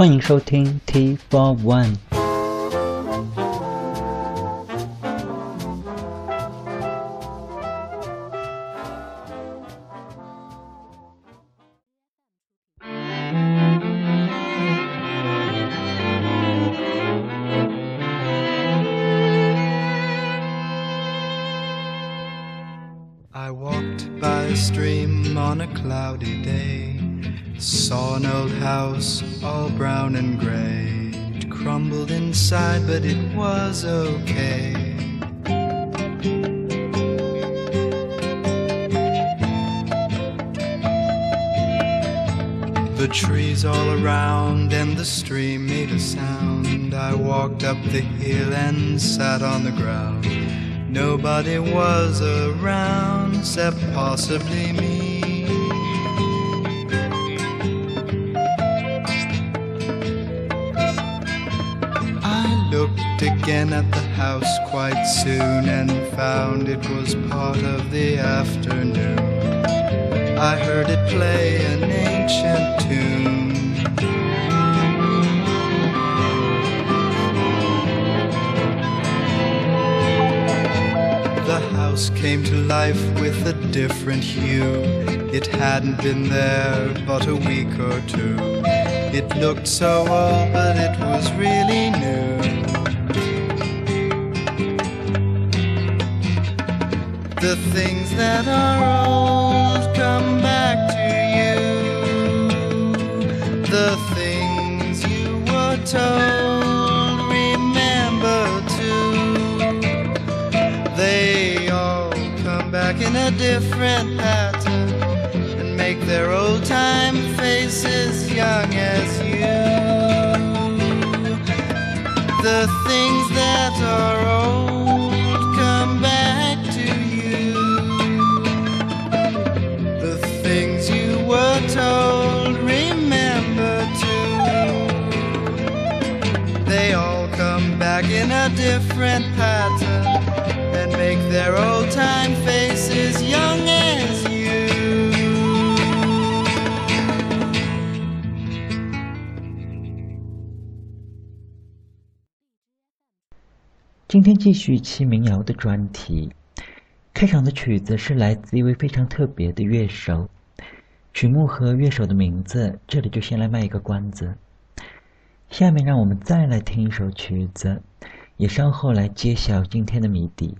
欢迎收听 Tea for One。Around except possibly me. I looked again at the house quite soon and found it was part of the afternoon. I heard it play an ancient tune. House came to life with a different hue. It hadn't been there but a week or two. It looked so old, but it was really new. The things that are old come back to you. The things you were told, different pattern and make their old time faces young as you. The things that are old come back to you. The things you were told, remember too. They all come back in a different pattern and make their old time faces 继续七民谣的专题。开场的曲子是来自一位非常特别的乐手，曲目和乐手的名字这里就先来卖一个关子。下面让我们再来听一首曲子，也稍后来揭晓今天的谜底。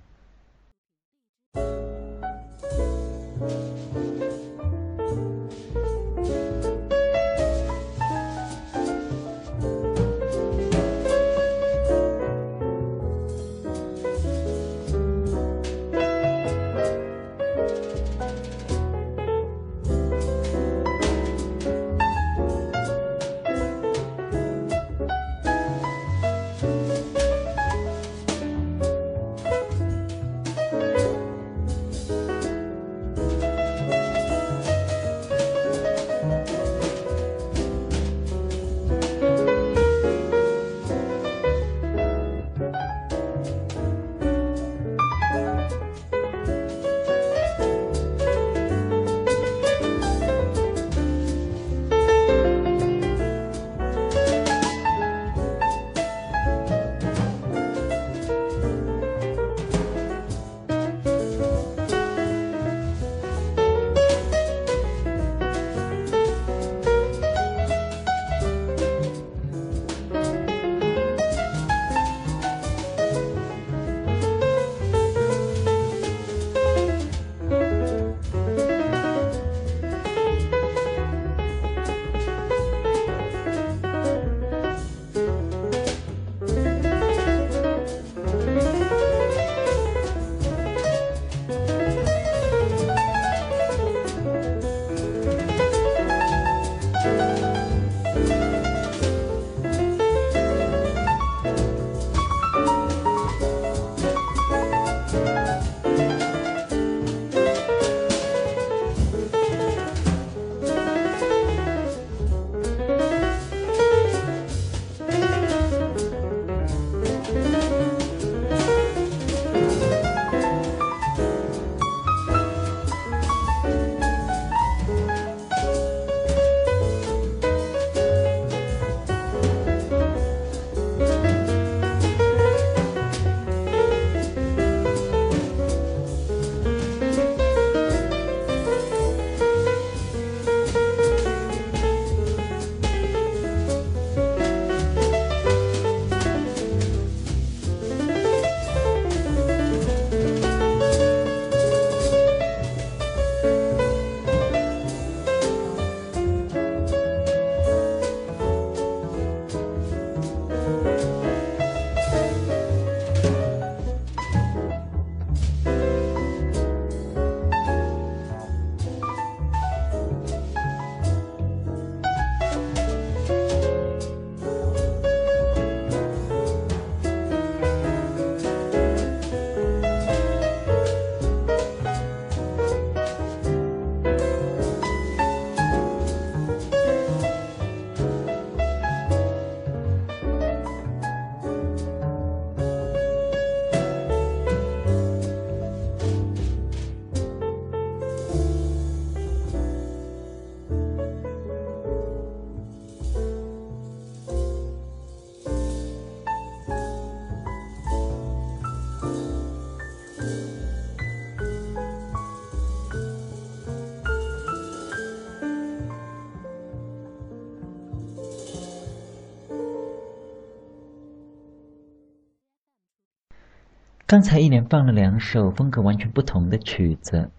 刚才一连放了两首风格完全不同的曲子，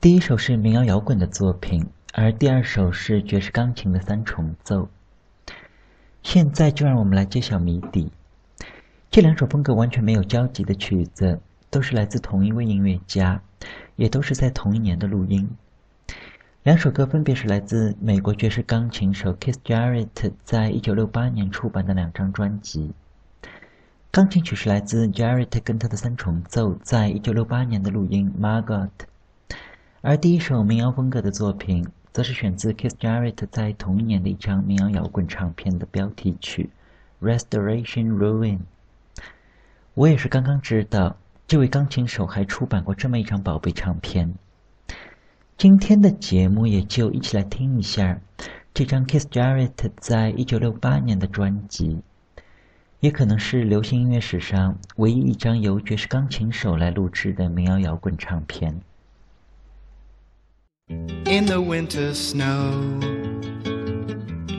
第一首是民谣摇滚的作品，而第二首是爵士钢琴的三重奏。现在就让我们来揭晓谜底。这两首风格完全没有交集的曲子，都是来自同一位音乐家，也都是在同一年的录音。两首歌分别是来自美国爵士钢琴手 Keith Jarrett 在一九六八年出版的两张专辑。钢琴曲是来自 Jarrett 跟他的三重奏在一九六八年的录音《Margot》，而第一首民谣风格的作品则是选自 Kiss Jarrett 在同一年的一张民谣摇滚唱片的标题曲《Restoration Ruin》。我也是刚刚知道，这位钢琴手还出版过这么一张宝贝唱片。今天的节目也就一起来听一下这张 Kiss Jarrett 在一九六八年的专辑。也可能是流行音乐史上唯一一张由爵士钢琴手来录制的民谣摇滚唱片。In the winter snow,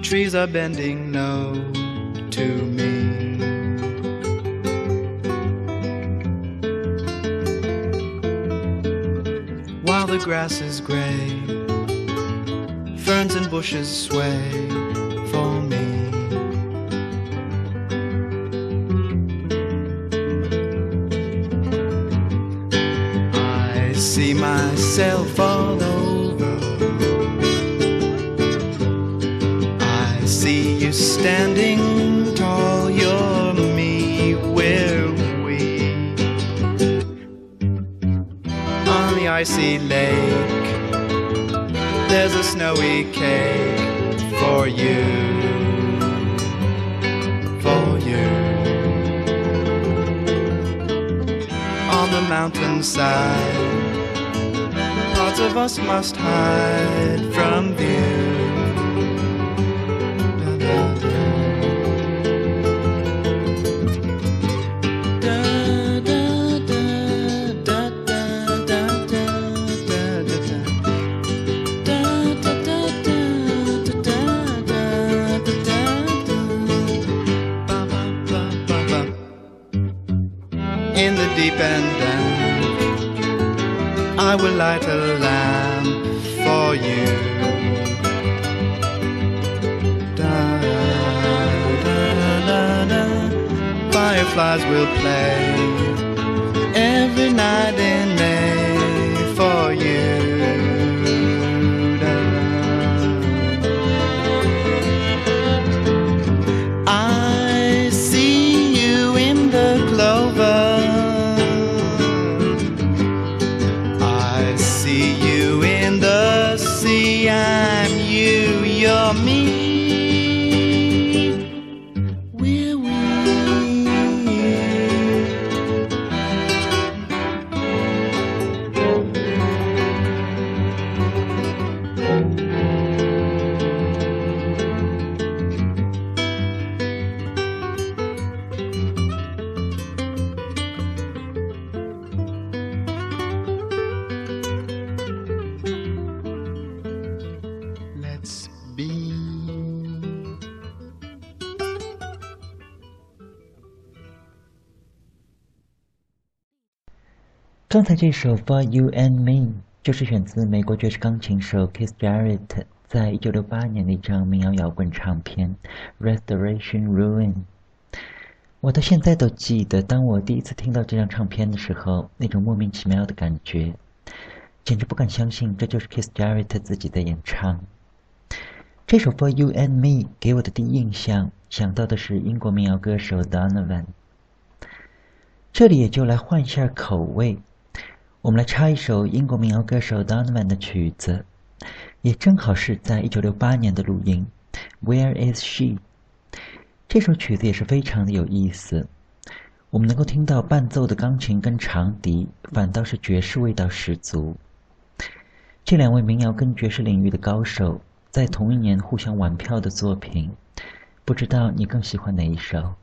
trees are bending now to me. While the grass is gray, ferns and bushes sway myself all over. I see you standing tall, you're me, we're we. On the icy lake, there's a snowy cake for you. For you. On the mountainside of us must hide from view. I will light a lamp for you. Da, da, da. Fireflies will play every night in May 刚才这首《For You and Me》就是选自美国爵士钢琴手 Keith Jarrett 在一九六八年的一张民谣摇滚唱片《Restoration Ruin》。我到现在都记得，当我第一次听到这张唱片的时候，那种莫名其妙的感觉，简直不敢相信这就是 Keith Jarrett 自己的演唱。这首《For You and Me》给我的第一印象，想到的是英国民谣歌手 Donovan。这里也就来换一下口味，我们来插一首英国民谣歌手 Donovan 的曲子，也正好是在一九六八年的录音《Where Is She》。这首曲子也是非常的有意思，我们能够听到伴奏的钢琴跟长笛，反倒是爵士味道十足。这两位民谣跟爵士领域的高手，在同一年互相玩票的作品，不知道你更喜欢哪一首？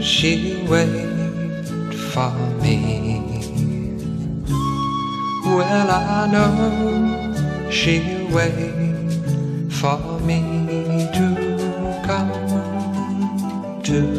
She'll wait for me. Well, I know she'll wait for me to come to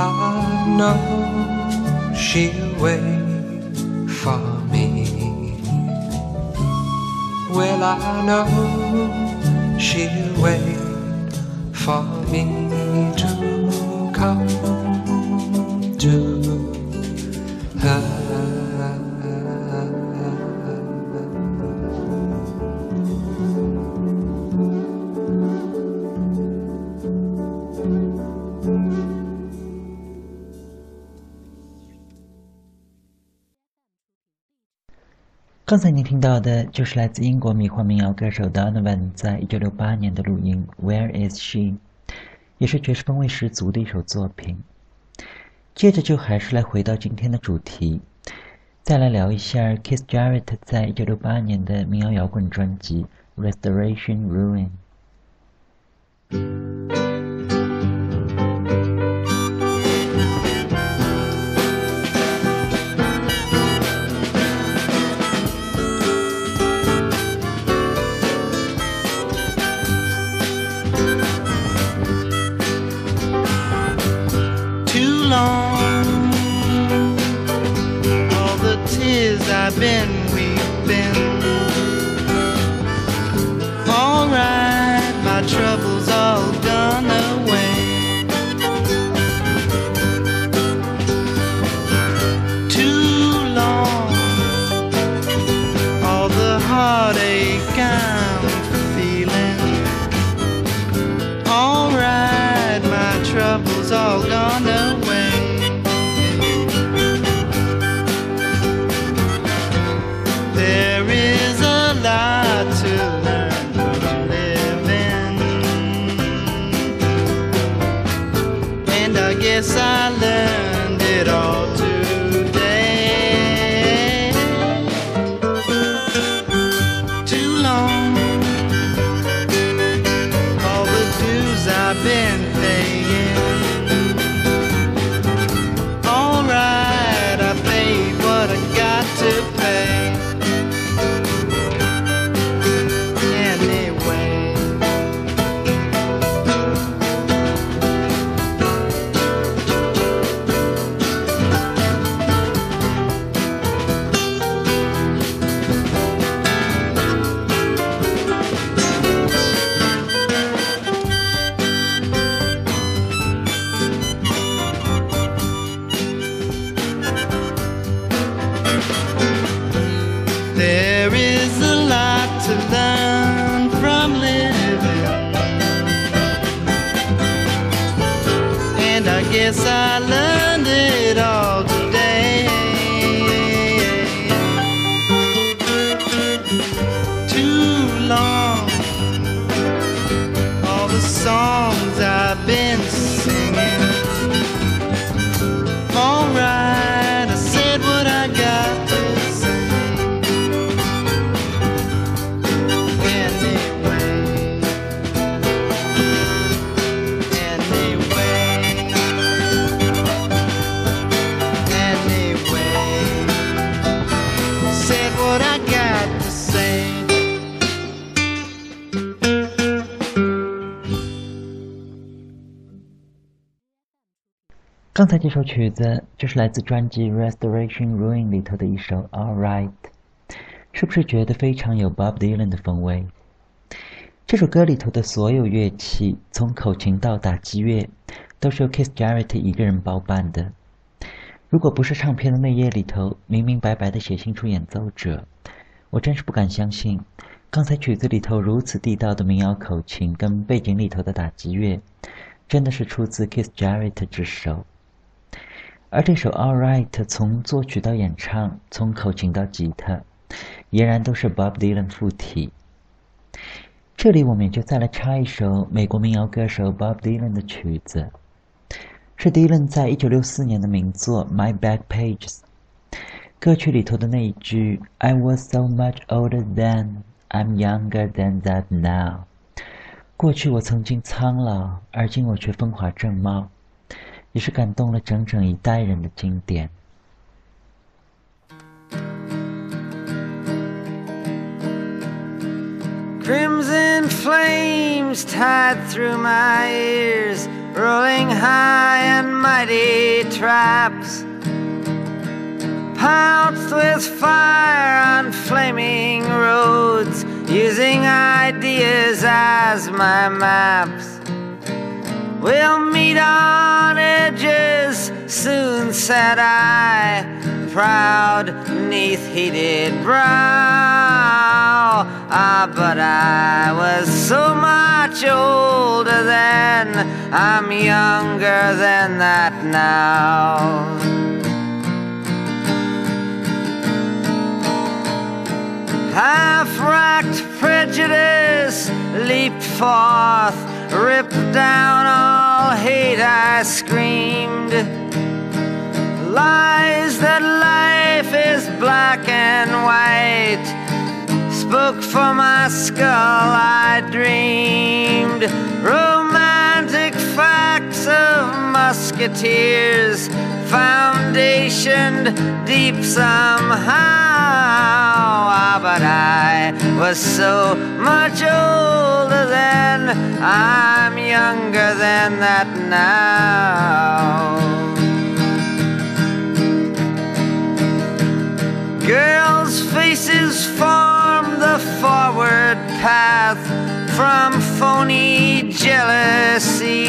I know she'll wait for me. Well, I know she'll wait for me to 刚才您听到的就是来自英国迷幻民谣歌手 Donovan 在1968年的录音《Where Is She》，也是爵士风味十足的一首作品。接着就还是来回到今天的主题，再来聊一下 Kiss Jarrett 在1968年的民谣摇滚专辑《Restoration Ruin》。刚才这首曲子就是来自专辑《Restoration Ruin》里头的一首《All Right》，是不是觉得非常有 Bob Dylan 的风味？这首歌里头的所有乐器，从口琴到打击乐，都是由 Keith Jarrett 一个人包办的。如果不是唱片的内页里头明明白白的写清楚演奏者，我真是不敢相信，刚才曲子里头如此地道的民谣口琴跟背景里头的打击乐，真的是出自 Keith Jarrett 之手。而这首《All Right》从作曲到演唱，从口琴到吉他，俨然都是 Bob Dylan 附体。这里我们也就再来插一首美国民谣歌手 Bob Dylan 的曲子，是 Dylan 在一九六四年的名作《My Back Pages》歌曲里头的那一句 “I was so much older than I'm younger than that now”。过去我曾经苍老，而今我却风华正茂。也是感动了整整一代人的经典。Crimson flames tied through my ears, rolling high and mighty traps. Pounced with fire on flaming roads, using ideas as my maps. We'll meet on edges soon, said I, proud neath heated brow. Ah, but I was so much older then, I'm younger than that now. Half racked prejudice leaped forth ripped down hate, I screamed. Lies that life is black and white spoke for my skull, I dreamed. Romantic musketeers, foundationed deep somehow. Ah, but I was so much older then, I'm younger than that now. Girls' faces form the forward path from phony jealousy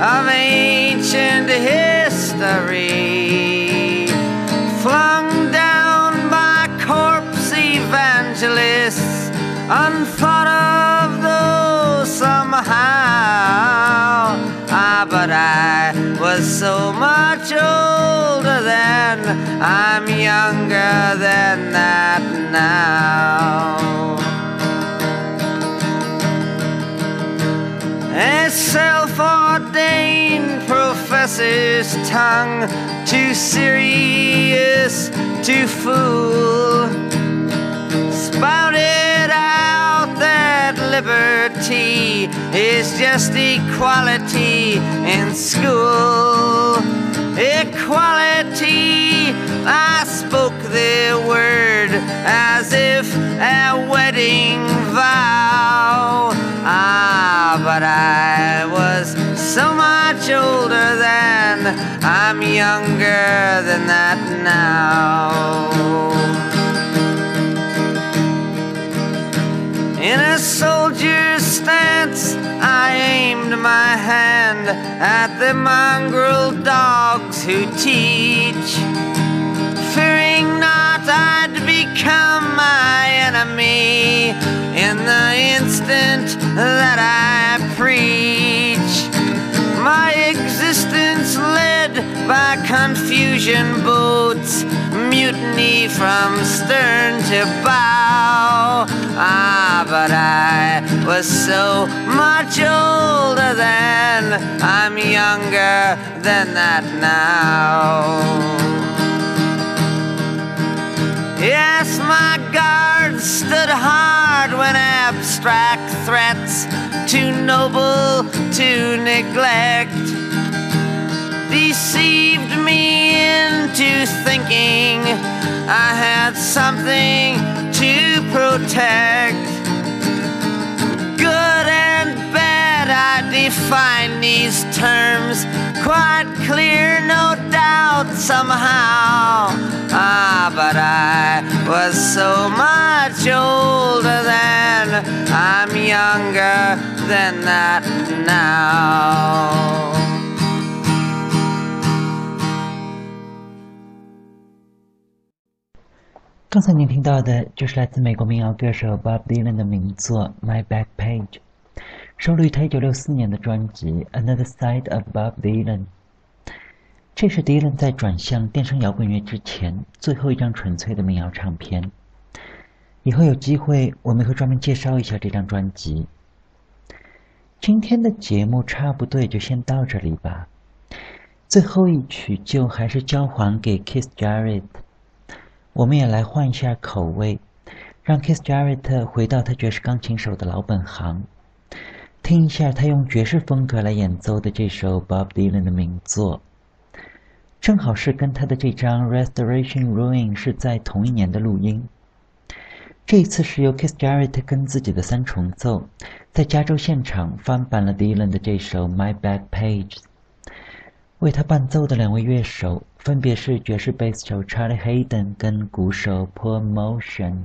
of ancient history. Flung down by corpse evangelists, unthought of though somehow. Ah, but I was so much older then, I'm younger than that now. A self ordained professor's tongue, too serious to fool, spouted out that liberty is just equality in school. Equality, I spoke the word as if a wedding vow. Ah, but I was so much older then, I'm younger than that now. In a soldier's stance, I aimed my hand at the mongrel dogs who teach. Fearing not I'd become my enemy in the instant that I preach. My existence led by confusion boats, mutiny from stern to bow. Ah, but I was so much older then, I'm younger than that now. Yes, my guard stood hard when abstract threats too noble to neglect deceived me into thinking I had something to protect. define these terms quite clear, no doubt, somehow. Ah, but I was so much older then, I'm younger than that now. 刚才您听到的就是来自美国民谣歌手 Bob Dylan 的名作《My Back Page》， 收录于他1964年的专辑《Another Side of Bob Dylan》。这是迪伦在转向电声摇滚乐之前最后一张纯粹的民谣唱片。以后有机会我们会专门介绍一下这张专辑。今天的节目差不多也就先到这里吧。最后一曲就还是交还给 Keith Jarrett。我们也来换一下口味，让 Keith Jarrett 回到他爵士钢琴手的老本行，听一下他用爵士风格来演奏的这首 Bob Dylan 的名作。正好是跟他的这张 Restoration Ruin 是在同一年的录音。这一次是由 Keith Jarrett 跟自己的三重奏，在加州现场翻版了 Dylan 的这首 My Back Page。为他伴奏的两位乐手分别是爵士贝斯手 Charlie Hayden 跟鼓手 Paul Motion。